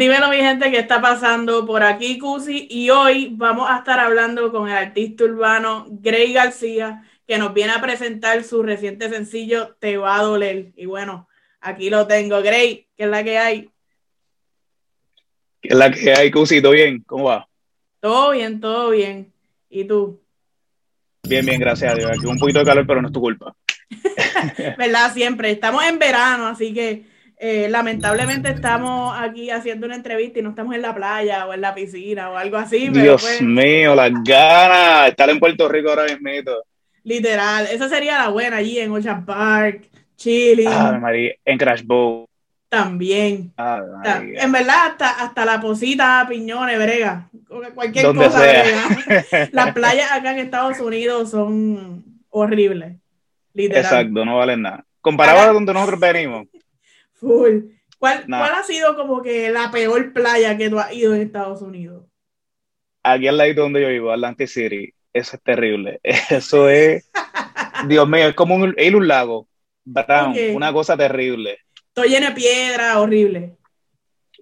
Dímelo, mi gente, qué está pasando por aquí, Cusi. Y hoy vamos a estar hablando con el artista urbano Grey García, que nos viene a presentar su reciente sencillo Te va a doler. Y bueno, aquí lo tengo. Grey, ¿qué es la que hay? ¿Qué es la que hay, Cusi? ¿Todo bien? ¿Cómo va? Todo bien, todo bien. ¿Y tú? Bien, bien, gracias a Dios. Aquí un poquito de calor, pero no es tu culpa. ¿Verdad? Siempre. Estamos en verano, así que eh, lamentablemente estamos aquí haciendo una entrevista y no estamos en la playa o en la piscina o algo así. Dios pues mío, las ganas. Estar en Puerto Rico ahora mismo. Literal, esa sería la buena allí en Ocean Park, Chile. en Crash Bowl. También. en verdad, hasta, hasta la posita, piñones, brega. Cualquier cosa. Las playas acá en Estados Unidos son horribles. Literal. Exacto, no valen nada. Comparado a donde nosotros venimos. Full. ¿Cuál, ¿Cuál ha sido como que la peor playa que tú has ido en Estados Unidos? Aquí al lado donde yo vivo, Atlantic City. Eso es terrible. Eso es, Dios mío, es como un, un lago. una cosa terrible. Todo lleno de piedra, horrible.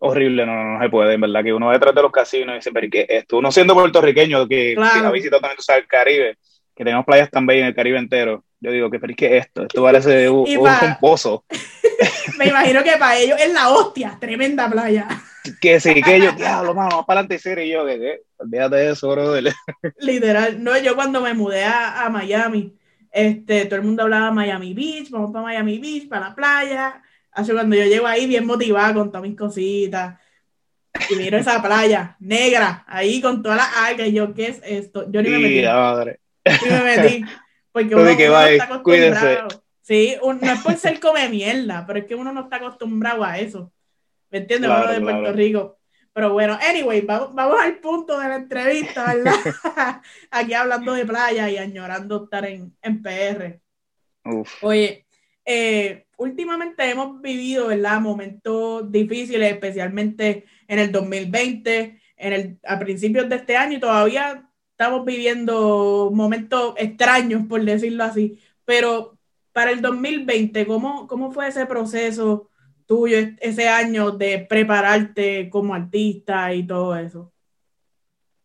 Horrible, no, no, se puede, en verdad, que uno detrás de los casinos y dice, pero ¿qué esto? Uno siendo puertorriqueño, que, ha visitado también el Caribe, que tenemos playas tan bellas en el Caribe entero, yo digo, ¿qué, pero ¿qué es esto? Esto parece un, un pozo. Me imagino que para ellos es la hostia, tremenda playa. Que sí, que ellos, diablo, mano, vamos para adelante y yo, que qué, olvídate de eso, brother. Literal, no, yo cuando me mudé a, a, Miami, este, todo el mundo hablaba Miami Beach, vamos para Miami Beach, para la playa. Así cuando yo llego ahí bien motivada con todas mis cositas, y miro esa playa negra, ahí con todas las algas, y yo, ¿qué es esto? Yo ni me metí. Madre. Ni me metí. Porque uno, que uno está acostumbrado. Sí, no es por ser come mierda, pero es que uno no está acostumbrado a eso. ¿Me entiendes? Claro, de Puerto Rico. Pero bueno, anyway, vamos, vamos, al punto de la entrevista, ¿verdad? Aquí hablando de playa y añorando estar en, en PR. Oye, eh, últimamente hemos vivido, ¿verdad? Momentos difíciles, especialmente en el 2020, en el, a principios de este año, y todavía estamos viviendo momentos extraños, por decirlo así. Pero para el 2020, ¿cómo, cómo fue ese proceso tuyo, ese año de prepararte como artista y todo eso?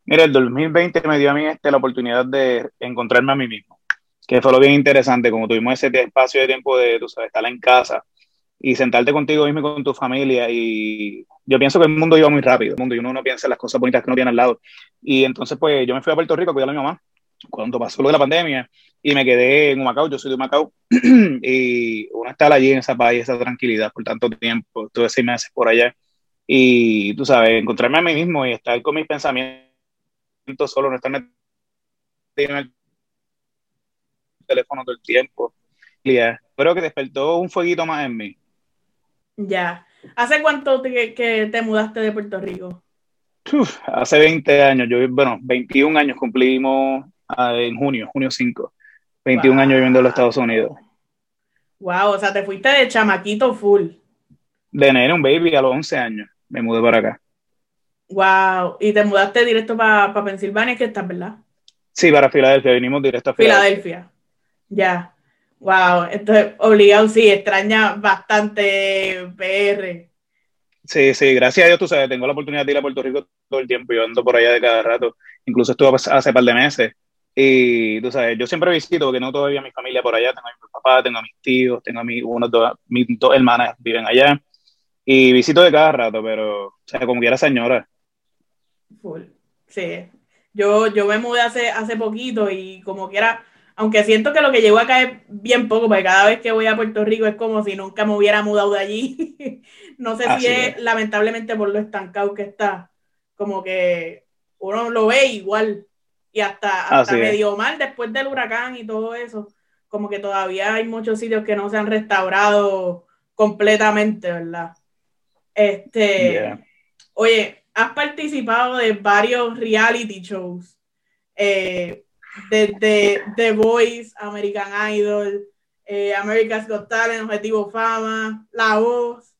Mira, el 2020 me dio a mí este, la oportunidad de encontrarme a mí mismo, que fue lo bien interesante, como tuvimos ese espacio de tiempo de, tú sabes, estar en casa y sentarte contigo mismo y con tu familia y yo pienso que el mundo iba muy rápido, el mundo y uno no piensa en las cosas bonitas que uno tiene al lado. Y entonces pues yo me fui a Puerto Rico a cuidar a mi mamá cuando pasó lo de la pandemia y me quedé en Humacao, yo soy de Humacao, y uno está allí en esa paz y esa tranquilidad por tanto tiempo, tuve seis meses por allá, y tú sabes, encontrarme a mí mismo y estar con mis pensamientos solo, no estar metido en el teléfono todo el tiempo. Creo que despertó un fueguito más en mí. Ya. ¿Hace cuánto te, que te mudaste de Puerto Rico? hace 20 años, yo, bueno, 21 años cumplimos ah, en junio, junio 5. 21 años viviendo en los Estados Unidos. Wow, o sea, te fuiste de chamaquito full. De nene, un baby a los 11 años. Me mudé para acá. Wow, y te mudaste directo para pa Pensilvania, que estás, ¿verdad? Sí, para Filadelfia, vinimos directo a Filadelfia. Filadelfia. Ya. Wow, entonces obligado, sí, extraña bastante PR. Sí, sí, gracias a Dios, tú sabes, tengo la oportunidad de ir a Puerto Rico todo el tiempo, yo ando por allá de cada rato. Incluso estuve hace un par de meses y tú sabes, yo siempre visito porque no todavía mi familia por allá, tengo a mi papá, tengo a mis tíos, tengo a mi, unos dos, mis dos hermanas viven allá y visito de cada rato, pero, o sea, como quiera señora. Full. Sí. Yo, yo me mudé hace, hace poquito y como quiera, aunque siento que lo que llego acá es bien poco, porque cada vez que voy a Puerto Rico es como si nunca me hubiera mudado de allí. no sé si es, lamentablemente por lo estancado que está, como que uno lo ve igual. Y hasta, hasta medio mal después del huracán y todo eso, como que todavía hay muchos sitios que no se han restaurado completamente, ¿verdad? Este, oye, has participado de varios reality shows, eh, desde The Voice, American Idol, eh, America's Got Talent, Objetivo Fama, La Voz,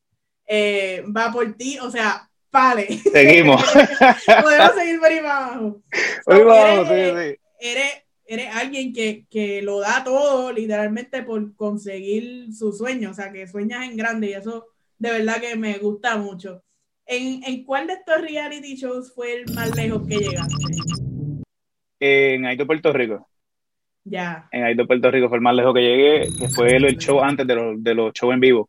eh, va por ti, o sea, Vale. Seguimos. Podemos seguir por ahí abajo. vamos, eres, Eres, alguien que, que, lo da todo literalmente por conseguir su sueño, o sea, que sueñas en grande y eso de verdad que me gusta mucho. ¿En, ¿En cuál de estos reality shows fue el más lejos que llegaste? En Aito, Puerto Rico. Ya. En Aito, Puerto Rico fue el más lejos que llegué, que fue el, show antes de, los, de los shows en vivo.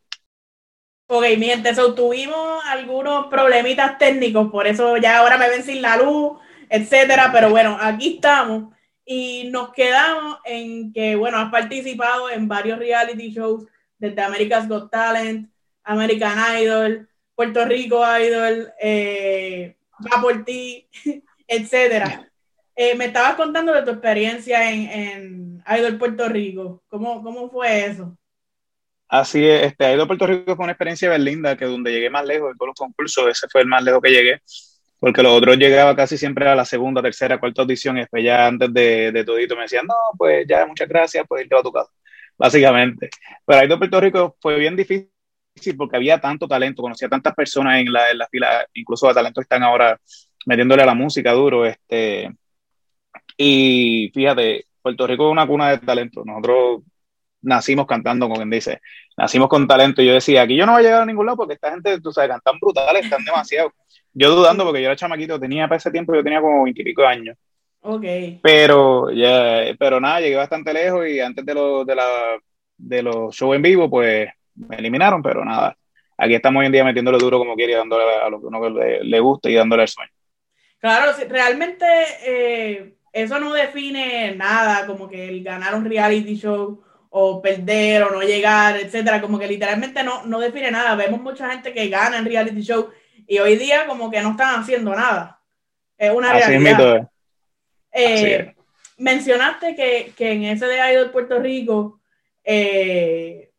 Ok, mi gente, tuvimos algunos problemitas técnicos, por eso ya ahora me ven sin la luz, etcétera, pero bueno, aquí estamos y nos quedamos en que, bueno, has participado en varios reality shows desde America's Got Talent, American Idol, Puerto Rico Idol, eh, Va por ti, etcétera. Eh, me estabas contando de tu experiencia en, en Idol Puerto Rico. ¿Cómo, ¿Cómo fue eso? Así es, este, Idol Puerto Rico fue una experiencia bien linda, que donde llegué más lejos de todos los concursos, ese fue el más lejos que llegué, porque los otros llegaba casi siempre a la segunda, tercera, cuarta audición, y después ya antes de, de todito me decían, no, pues ya, muchas gracias, pues irte a tu casa, básicamente. Pero Idol Puerto Rico fue bien difícil porque había tanto talento, conocía tantas personas en la, en la fila, incluso a talento están ahora metiéndole a la música duro, este, y fíjate, Puerto Rico es una cuna de talento, nosotros nacimos cantando, como quien dice, nacimos con talento, y yo decía, aquí yo no voy a llegar a ningún lado porque esta gente, tú sabes, cantan brutales, están demasiado, yo dudando porque yo era chamaquito, tenía para ese tiempo, yo tenía como veintipico años, Ok. pero, ya, pero nada, llegué bastante lejos y antes de, lo, de, la, de los shows en vivo, pues me eliminaron, pero nada. Aquí estamos hoy en día metiéndole duro como quiere y dándole a lo que uno le, le gusta y dándole el sueño. Claro, realmente eh, eso no define nada, como que el ganar un reality show o perder o no llegar, etcétera, como que literalmente no, no define nada. Vemos mucha gente que gana en reality show y hoy día como que no están haciendo nada. Es una realidad. Eh, mencionaste que, que, en ese de Idol Puerto Rico eh,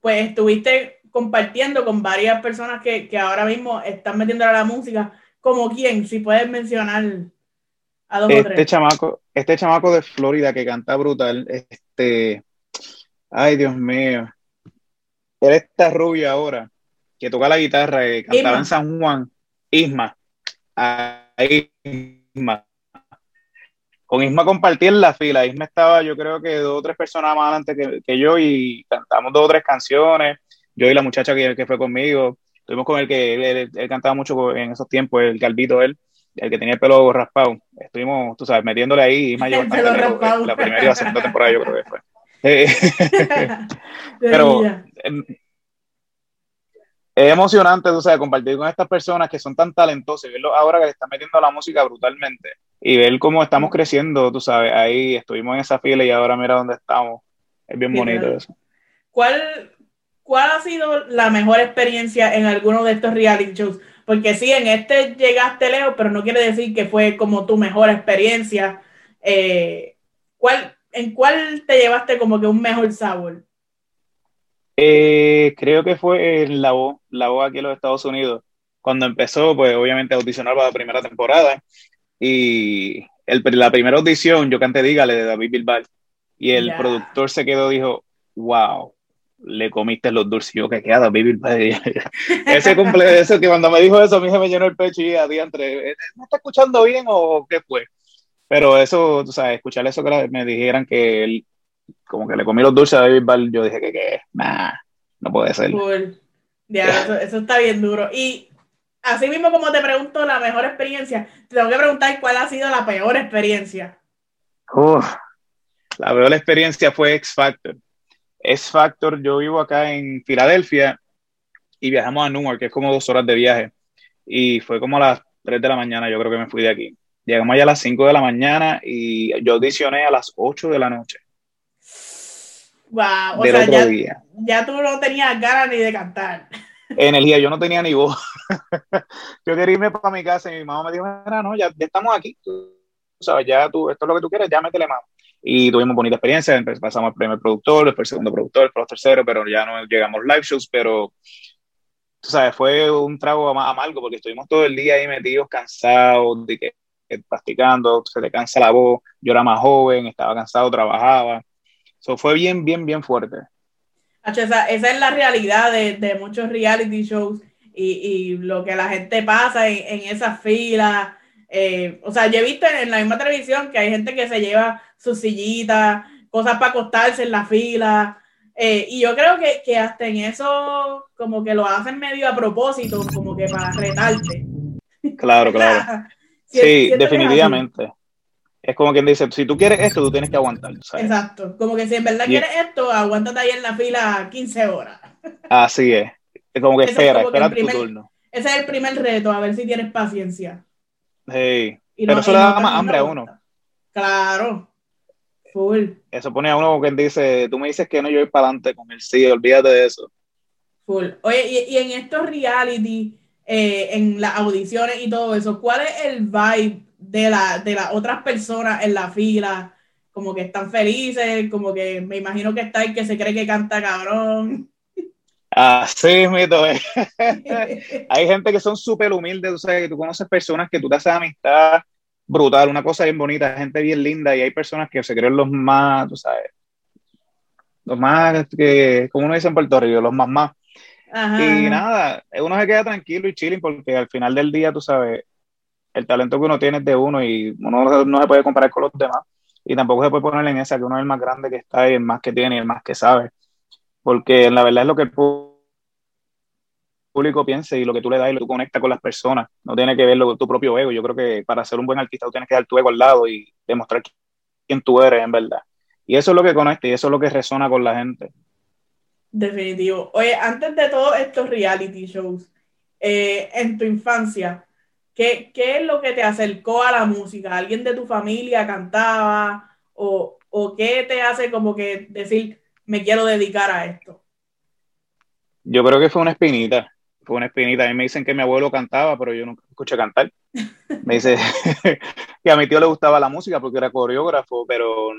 pues estuviste compartiendo con varias personas que, que ahora mismo están metiendo a la música, como quién, si puedes mencionar a dos este o tres. Chamaco, este chamaco de Florida que canta brutal, este, ay Dios mío, él está rubio ahora, que toca la guitarra, que cantaba Isma. en San Juan, Isma, ahí Isma. Con Isma compartí en la fila, Isma estaba yo creo que dos o tres personas más adelante que, que yo y cantamos dos o tres canciones, yo y la muchacha que, que fue conmigo, estuvimos con el que él, él, él, cantaba mucho en esos tiempos, el calvito él, el que tenía el pelo raspado, estuvimos, tú sabes, metiéndole ahí, Isma llevó bastante lejos, la primera y la segunda temporada yo creo que fue. Pero es emocionante, tú sabes, compartir con estas personas que son tan talentosas y verlos ahora que le están metiendo a la música brutalmente y ver cómo estamos creciendo, tú sabes, ahí estuvimos en esa fila y ahora mira dónde estamos. Es bien bonito eso. ¿Cuál, ¿Cuál ha sido la mejor experiencia en alguno de estos reality shows? Porque sí, en este llegaste lejos, pero no quiere decir que fue como tu mejor experiencia. Eh, ¿cuál, ¿En cuál te llevaste como que un mejor sabor? Eh, creo que fue en la voz, la voz aquí en los Estados Unidos. Cuando empezó, pues obviamente a audicionar para la primera temporada. Y el, la primera audición, yo canté Dígale de David Bilbao. Y el yeah. productor se quedó, dijo, wow, le comiste los dulces. Yo, que queda Bilbao. Ese cumple, eso que cuando me dijo eso, a mí se me llenó el pecho y a día entre, ¿no está escuchando bien o qué fue? Pero eso, tú sabes, escuchar eso que me dijeran que él como que le comí los dulces a David Ball, yo dije que, que nah, no puede ser. Cool. Ya, eso, eso, está bien duro. Y así mismo como te pregunto la mejor experiencia, te tengo que preguntar cuál ha sido la peor experiencia. Uf, la peor experiencia fue X Factor. X Factor, yo vivo acá en Filadelfia y viajamos a Newark, que es como dos horas de viaje. Y fue como a las 3 de la mañana, yo creo que me fui de aquí. Llegamos allá a las 5 de la mañana y yo audicioné a las 8 de la noche. Wow, o sea, ya, día. ya tú no tenías ganas ni de cantar. Energía, yo no tenía ni voz. yo quería irme para mi casa y mi mamá me dijo, no, ya, ya, estamos aquí, tú sabes, ya tú, esto es lo que tú quieres, ya métele mano. Y tuvimos bonita experiencia, pasamos al primer productor, después el segundo productor, después el tercero, pero ya no llegamos live shows, pero tú sabes, fue un trago amargo porque estuvimos todo el día ahí metidos, cansados, de que, que practicando, se te cansa la voz, yo era más joven, estaba cansado, trabajaba So, fue bien, bien, bien fuerte. Esa, esa es la realidad de, de muchos reality shows y, y, lo que la gente pasa en, en esas filas. Eh, o sea, yo he visto en, la misma televisión que hay gente que se lleva sus sillitas, cosas para acostarse en la fila. Eh, y yo creo que, que, hasta en eso, como que lo hacen medio a propósito, como que para retarte. Claro, claro. sí, definitivamente. Es, como quien dice, si tú quieres esto, tú tienes que aguantar. Exacto. Como que si en verdad quieres esto, aguántate ahí en la fila 15 horas. Así es. Es como que espera, espera tu turno. Ese es el primer reto, a ver si tienes paciencia. Sí. Pero eso le da más hambre a uno. Claro. Full. Eso pone a uno que dice, tú me dices que no, yo voy para adelante con el sí, olvídate de eso. Full. Oye, y, en estos reality, eh, en las audiciones y todo eso, ¿cuál es el vibe de, la, de las otras personas en la fila? Como que están felices, como que me imagino que está el que se cree que canta cabrón. Así mito es. Hay gente que son súper humildes, tú sabes, que tú conoces personas que tú te haces amistad brutal, una cosa bien bonita, gente bien linda, y hay personas que se creen los más, tú sabes, los más, que, como uno dice en Puerto Rico, los más más. Y nada, uno se queda tranquilo y chilling porque al final del día, tú sabes, el talento que uno tiene es de uno y uno no se puede comparar con los demás. Y tampoco se puede poner en esa que uno es el más grande que está y el más que tiene y el más que sabe. Porque la verdad es lo que el público piense y lo que tú le das y lo que tú conectas con las personas. No tiene que ver lo, tu propio ego. Yo creo que para ser un buen artista tú tienes que dar tu ego al lado y demostrar quién tú eres en verdad. Y eso es lo que conecta y eso es lo que resona con la gente. Definitivo. Oye, antes de todos estos reality shows, eh, en tu infancia, ¿qué, ¿qué, es lo que te acercó a la música? ¿Alguien de tu familia cantaba? ¿O, o qué te hace como que decir, me quiero dedicar a esto? Yo creo que fue una espinita fue una espinita. A mí me dicen que mi abuelo cantaba, pero yo nunca escuché cantar. Me dice que a mi tío le gustaba la música porque era coreógrafo, pero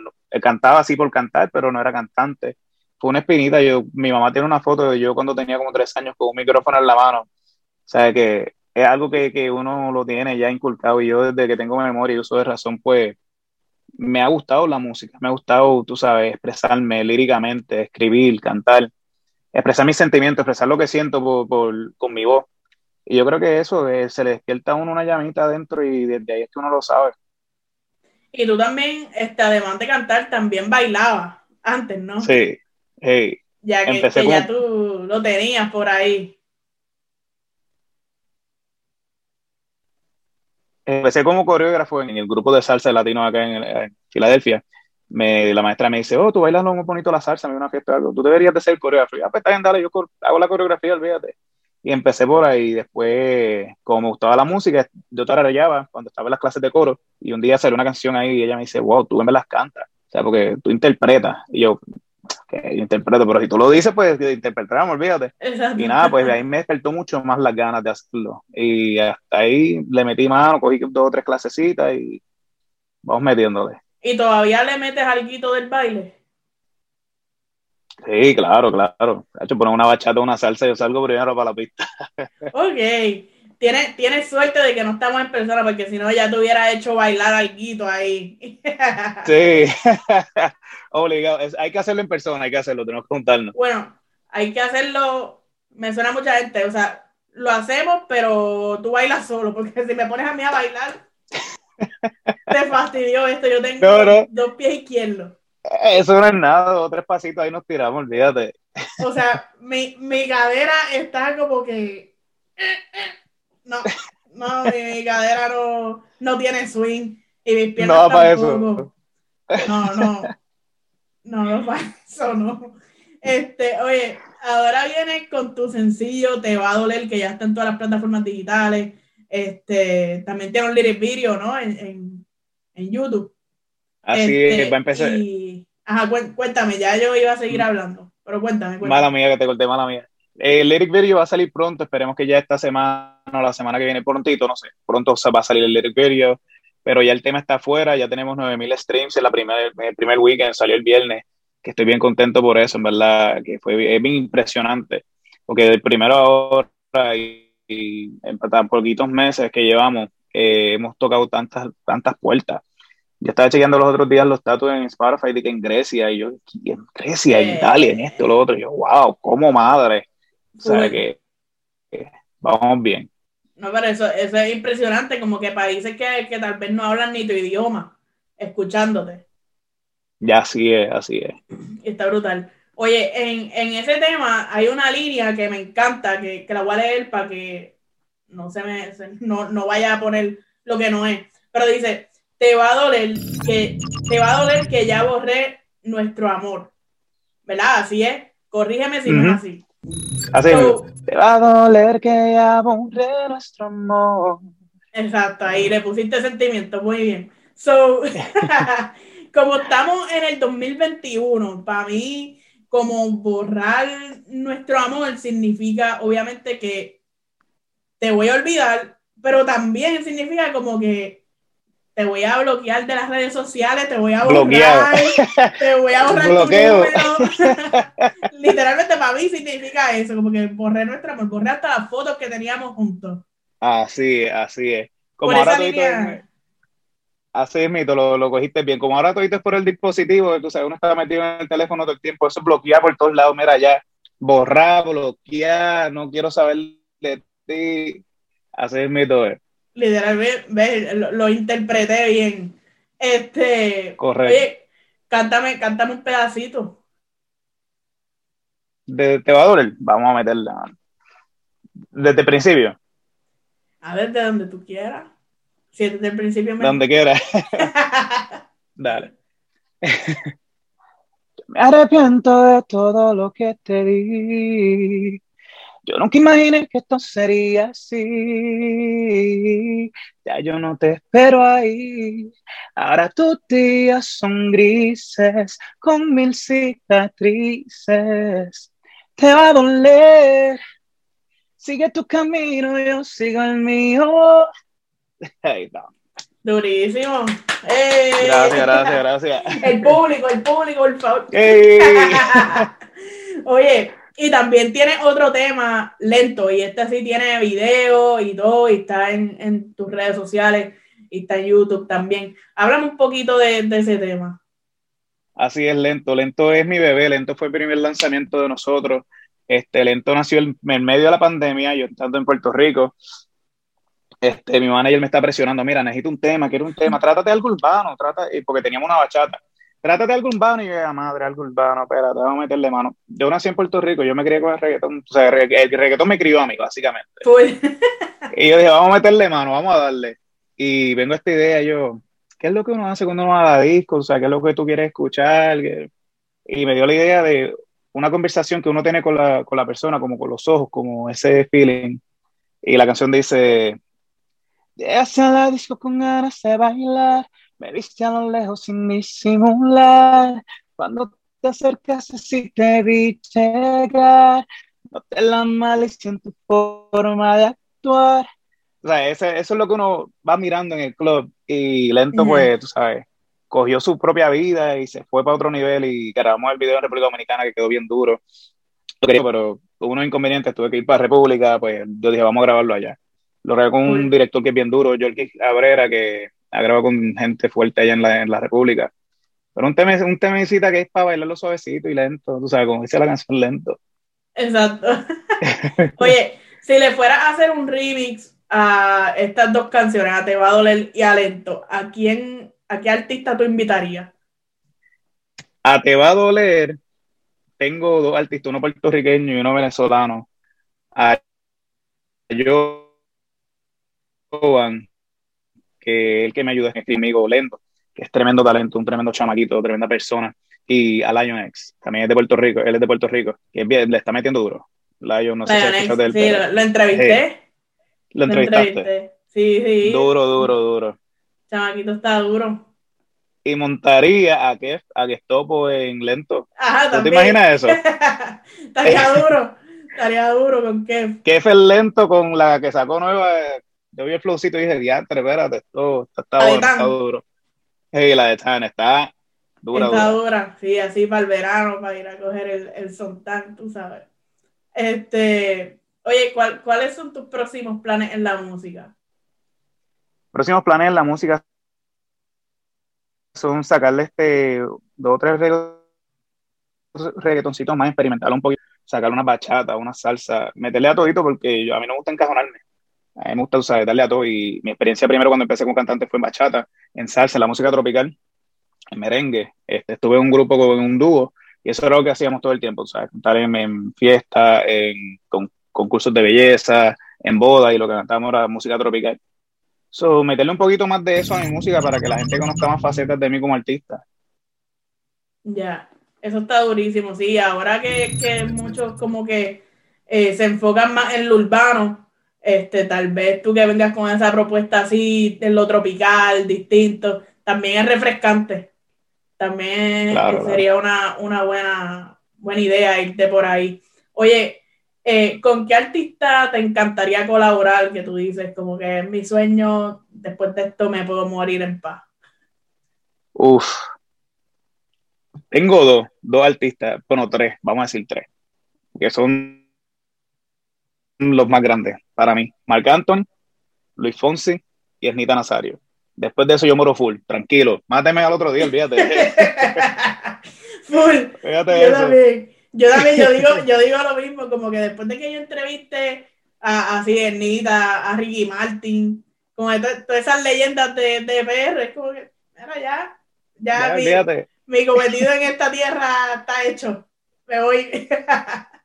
cantaba así por cantar, pero no era cantante. Fue una espinita. Yo, mi mamá tiene una foto de yo cuando tenía como tres años con un micrófono en la mano. O sea, que es algo que, que uno lo tiene ya inculcado y yo desde que tengo memoria y uso de razón, pues me ha gustado la música, me ha gustado, tú sabes, expresarme líricamente, escribir, cantar expresar mis sentimientos, expresar lo que siento por, con mi voz. Y yo creo que eso, eh, se le despierta a uno una llamita adentro y desde ahí es que uno lo sabe. Y tú también, este, además de cantar, también bailabas antes, ¿no? Sí, Ya que, ya tú lo tenías por ahí. Empecé como coreógrafo en el grupo de salsa latino acá en Filadelfia me, la maestra me dice, oh, tú bailas muy bonito la salsa, me una fiesta algo, tú deberías de ser coreógrafo. Ah, pues está bien, dale, yo hago la coreografía, olvídate. Y empecé por ahí, después, como me gustaba la música, yo tararellaba cuando estaba en las clases de coro, y un día salió una canción ahí y ella me dice, wow, tú me las cantas, o sea, porque tú interpretas. Y yo, que yo interpreto, pero si tú lo dices, pues interpretamos, olvídate. Y nada, pues de ahí me despertó mucho más las ganas de hacerlo. Y hasta ahí le metí mano, cogí dos o tres clasecitas y vamos metiéndole. ¿Y todavía le metes algo del baile? Sí, claro, claro. De hecho, poner una bachata una salsa, yo salgo primero para la pista. ok. Tienes, tienes suerte de que no estamos en persona, porque si no ya te hubiera hecho bailar algo ahí. sí, obligado. hay que hacerlo en persona, hay que hacerlo, tenemos que juntarnos. Bueno, hay que hacerlo, me suena mucha gente, o sea, lo hacemos, pero tú bailas solo, porque si me pones a mí a bailar, te fastidió esto, yo tengo dos pies izquierdos. Eso no es nada, dos tres pasitos ahí nos tiramos, olvídate. O sea, mi, mi cadera está como que. No, no, mi, cadera no, no tiene swing. Y mis piernas no, para eso. No, no. No, no para eso, no. Este, oye, ahora vienes con tu sencillo, te va a doler que ya está en todas las plataformas digitales. Este, también tiene un lyric video, ¿no? En, en, YouTube. Así es, este, va a empezar. ajá, cuéntame, ya yo iba a seguir hablando, pero cuéntame, Mala mía que te corté, mala mía. El lyric video va a salir pronto, esperemos que ya esta semana la semana que viene prontito, no sé, pronto va a salir el lyric video, pero ya el tema está afuera, ya tenemos 9000 streams en la primera, el primer weekend, salió el viernes, que estoy bien contento por eso, en verdad, que fue bien, bien impresionante, porque del primero ahora y y en tan poquitos meses que llevamos, eh, hemos tocado tantas, tantas puertas. Yo estaba chequeando los otros días los tatuos en Spotify de que en Grecia, y yo, en Grecia, en Italia, en esto, lo otro, y yo, wow, como madre. O sea que, vamos bien. No, pero eso, eso es impresionante, como que países que, que tal vez no hablan ni tu idioma, escuchándote. Ya así es, así es. Está brutal. Oye, en, en, ese tema hay una línea que me encanta, que, que la voy a leer para que no se me no, no vaya a poner lo que no es. Pero dice, te va a doler que te va a doler que ya borré nuestro amor. ¿Verdad? Así es. Corrígeme si no es así. Así te va a doler que ya borré nuestro amor. Exacto, ahí le pusiste sentimiento, muy bien. So, como estamos en el 2021, para mí, como borrar nuestro amor significa, obviamente, que te voy a olvidar, pero también significa como que te voy a bloquear de las redes sociales, te voy a borrar, te voy a borrar tu número. Literalmente para mí significa eso, como que borré nuestro amor, borré hasta las fotos que teníamos juntos. Así así es. Como ahora Así es, mito, lo, lo, cogiste bien. Como ahora todo es por el dispositivo, tú sabes, uno está metido en el teléfono todo el tiempo, eso bloquea por todos lados, mira, ya, borrar, bloquear, no quiero saber de ti. Así es, mito. Literalmente, lo, interpreté bien. Este, Correcto. Oye, cántame, cántame un pedacito. De, ¿Te va a doler? Vamos a meterla. Desde el principio. A ver, de donde tú quieras. Si desde el principio me... Donde quiera. Dale. me arrepiento de todo lo que te di. Yo nunca imaginé que esto sería así. Ya yo no te espero ahí. Ahora tus días son grises, con mil cicatrices. Te va a doler. Sigue tu camino, yo sigo el mío. Durísimo. Gracias, gracias, gracias. El público, el público, por favor. Oye, y también tiene otro tema lento, y este sí tiene video y todo, y está en, tus redes sociales, y está en YouTube también. Háblame un poquito de, ese tema. Así es, lento. Lento es mi bebé, lento fue el primer lanzamiento de nosotros. Este, lento nació en medio de la pandemia, yo estando en Puerto Rico, este, mi manager me está presionando, mira, necesito un tema, quiero un tema, trátate algo urbano, trata, porque teníamos una bachata, trátate algo urbano y yo, madre, algo urbano, espérate, vamos a meterle mano. Yo nací en Puerto Rico, yo me crié con el reggaetón, o sea, el reggaetón me crió a mí, básicamente. Y yo dije, vamos a meterle mano, vamos a darle. Y vengo a esta idea, yo, ¿qué es lo que uno hace cuando uno va a disco? O sea, ¿qué es lo que tú quieres escuchar? Y me dio la idea de una conversación que uno tiene con la, con la persona, como con los ojos, como ese feeling. Y la canción dice, hacia la disco con ganas de bailar, me viste a lo lejos sin disimular. Cuando te acercas así te vi llegar, te la malicia en tu forma de actuar. O sea, eso es lo que uno va mirando en el club y lento, pues, tú sabes, cogió su propia vida y se fue para otro nivel y grabamos el video en República Dominicana que quedó bien duro. Pero hubo unos inconvenientes, tuve que ir para República, pues yo dije, vamos a grabarlo allá. Lo grabé con un director que es bien duro, Jorge Abrera, que ha grabado con gente fuerte allá en la, en la República. Pero un tema, un temecita que es para bailarlo suavecito y lento, tú sabes, como dice la canción, lento. Exacto. Oye, si le fueras a hacer un remix a estas dos canciones, a Te va a doler y a Lento, ¿a quién, a qué artista tú invitarías? A Te va a doler, tengo dos artistas, uno puertorriqueño y uno venezolano. A yo que el que me ayuda es mi amigo Lento, que es tremendo talento, un tremendo chamaquito, tremenda persona. Y a Lion X, también es de Puerto Rico, él es de Puerto Rico, que le está metiendo duro. Lion, no sé si de él. Sí, lo, entrevisté. lo entrevistaste. Sí, sí. Duro, duro, duro. Chamaquito está duro. Y montaría a que a que topo en lento. Ajá, te imaginas eso? Estaría duro. Estaría duro con Kev. Kev es lento con la que sacó nueva yo vi el flowcito y dije, diantre, espérate, esto, está, duro, está duro. Hey, la de Tan está dura. Está dura. sí, así para el verano, para ir a coger el, el sontán, tú sabes. Este, oye, ¿cuáles son tus próximos planes en la música? Próximos planes en la música son sacarle este dos o tres reggaetoncitos más, experimentar un poquito, sacarle una bachata, una salsa, meterle a todito porque yo, a mí no me gusta encajonarme. A mí me gusta usar, darle a todo y mi experiencia primero cuando empecé como cantante fue en bachata, en salsa, la música tropical, en merengue. Este, estuve en un grupo con un dúo Y eso era lo que hacíamos todo el tiempo, ¿sabes? Cantar en, fiestas, en concursos de belleza, en boda y lo que cantábamos era música tropical. So, meterle un poquito más de eso a mi música para que la gente conozca más facetas de mí como artista. Ya, eso está durísimo, sí. Ahora que, que muchos como que eh, se enfocan más en lo urbano, este, tal vez tú que vengas con esa propuesta así, en lo tropical, distinto, también es refrescante. También sería Una, una, buena, buena idea irte por ahí. Oye, eh, ¿con qué artista te encantaría colaborar? Que tú dices, como que es mi sueño, después de esto me puedo morir en paz. Uf. Tengo dos, dos artistas, bueno, tres, vamos a decir tres, que son los más grandes para mí. Marc Anton, Luis Fonsi y Esnita Nazario. Después de eso yo moro full, tranquilo. Máteme al otro día, olvídate. full. Fíjate eso. Yo también, yo digo, yo digo lo mismo, como que después de que yo entreviste a, así Ernita, a Ricky Martin, como todas esas leyendas de, de PR, es como que, era ya, ya, mi, cometido en esta tierra está hecho. Me voy.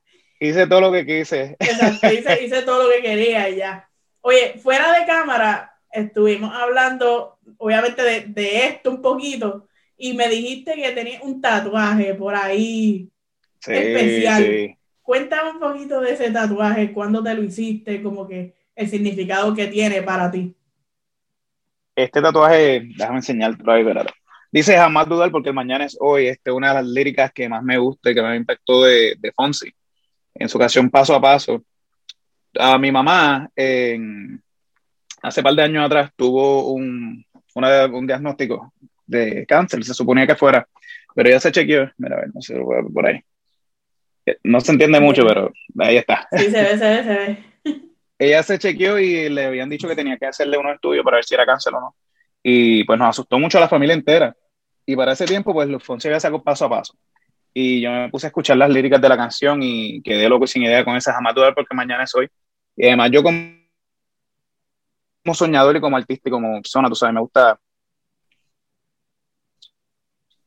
hice todo lo que quise. Exacto, hice, hice todo lo que quería y ya. Oye, fuera de cámara, estuvimos hablando, obviamente, de, de esto un poquito, y me dijiste que tenías un tatuaje por ahí especial. Cuéntame un poquito de ese tatuaje, cuándo te lo hiciste, como que el significado que tiene para ti. Este tatuaje, déjame enseñarte ahí, Dice jamás dudar porque el mañana es hoy. Este es una de las líricas que más me gusta y que me impactó de, de Fonsi. En su canción Paso a Paso. A mi mamá, en, hace par de años atrás, tuvo un, un diagnóstico de cáncer. Se suponía que fuera, pero ella se chequeó. Mira, a ver, no sé, lo voy a ver por ahí. No se entiende mucho, pero ahí está. Sí, se ve, se ve, se ve. Ella se chequeó y le habían dicho que tenía que hacerle unos estudios para ver si era cáncer o no. Y pues nos asustó mucho a la familia entera. Y para ese tiempo, pues los Fonseca sacó paso a paso. Y yo me puse a escuchar las líricas de la canción y quedé loco sin idea con esa jamás porque mañana es hoy. Y además yo como, soñador y como artista y como persona, tú sabes, me gusta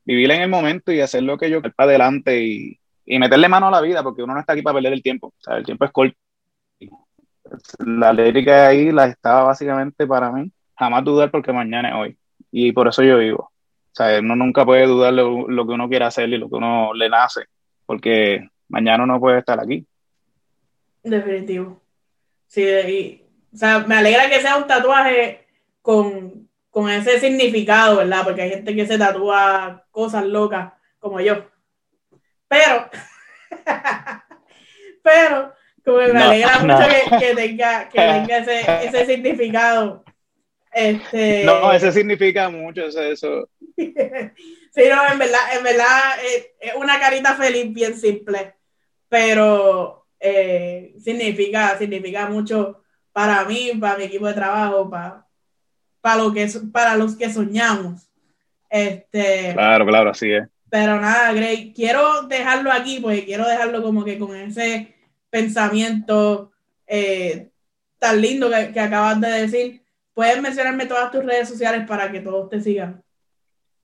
vivir en el momento y hacer lo que yo para adelante y, y meterle mano a la vida, porque uno no está aquí para perder el tiempo. El tiempo es corto. La lírica ahí la estaba básicamente para mí. Jamás dudar porque mañana es hoy. Y por eso yo vivo. O sea, uno nunca puede dudar lo, lo que uno quiere hacer y lo que uno le nace, porque mañana uno puede estar aquí. Definitivo. Sí, y, o sea, me alegra que sea un tatuaje con, con ese significado, ¿verdad? Porque hay gente que se tatúa cosas locas como yo. Pero, pero, como me alegra mucho que, tenga, que tenga ese, ese significado. Este... No, ese significa mucho, eso. eso. Sí, no, en verdad, en verdad es, una carita feliz bien simple, pero eh, significa, significa mucho para mí, para mi equipo de trabajo, para, para, lo que, para los que soñamos. Este, claro, claro, así es. Pero nada, Greg, quiero dejarlo aquí porque quiero dejarlo como que con ese pensamiento eh, tan lindo que, acabas de decir. Puedes mencionarme todas tus redes sociales para que todos te sigan.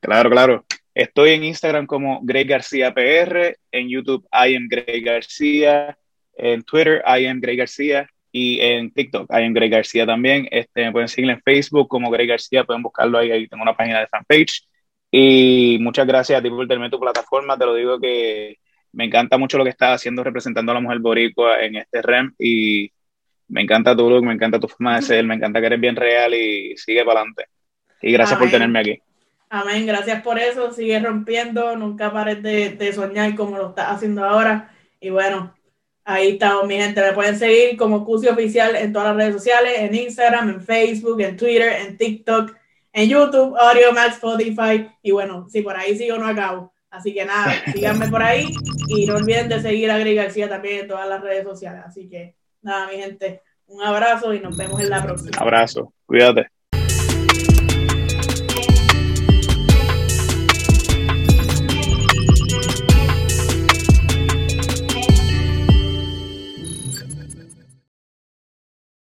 Claro, claro. Estoy en Instagram como Greg García PR, en YouTube I am Greg García, en Twitter I am Greg García y en TikTok I am Greg García también. Este, me pueden seguir en Facebook como Greg García, pueden buscarlo ahí, ahí tengo una página de fanpage. Y muchas gracias a ti por tenerme tu plataforma. Te lo digo que me encanta mucho lo que estás haciendo representando a la mujer boricua en este REM y me encanta tu look, me encanta tu forma de ser, me encanta que eres bien real y sigue para adelante. Y gracias por tenerme aquí. Amén, gracias por eso. Sigue rompiendo, nunca pares de, de soñar como lo estás haciendo ahora. Y bueno, ahí estamos, mi gente. Me pueden seguir como Cusi Oficial en todas las redes sociales, en Instagram, en Facebook, en Twitter, en TikTok en YouTube, Audio Max, Spotify y bueno, si por ahí sigo no acabo. Así que nada, síganme por ahí y no olviden de seguir a Greg García también en todas las redes sociales. Así que nada, mi gente, un abrazo y nos vemos en la próxima. Abrazo, cuídate.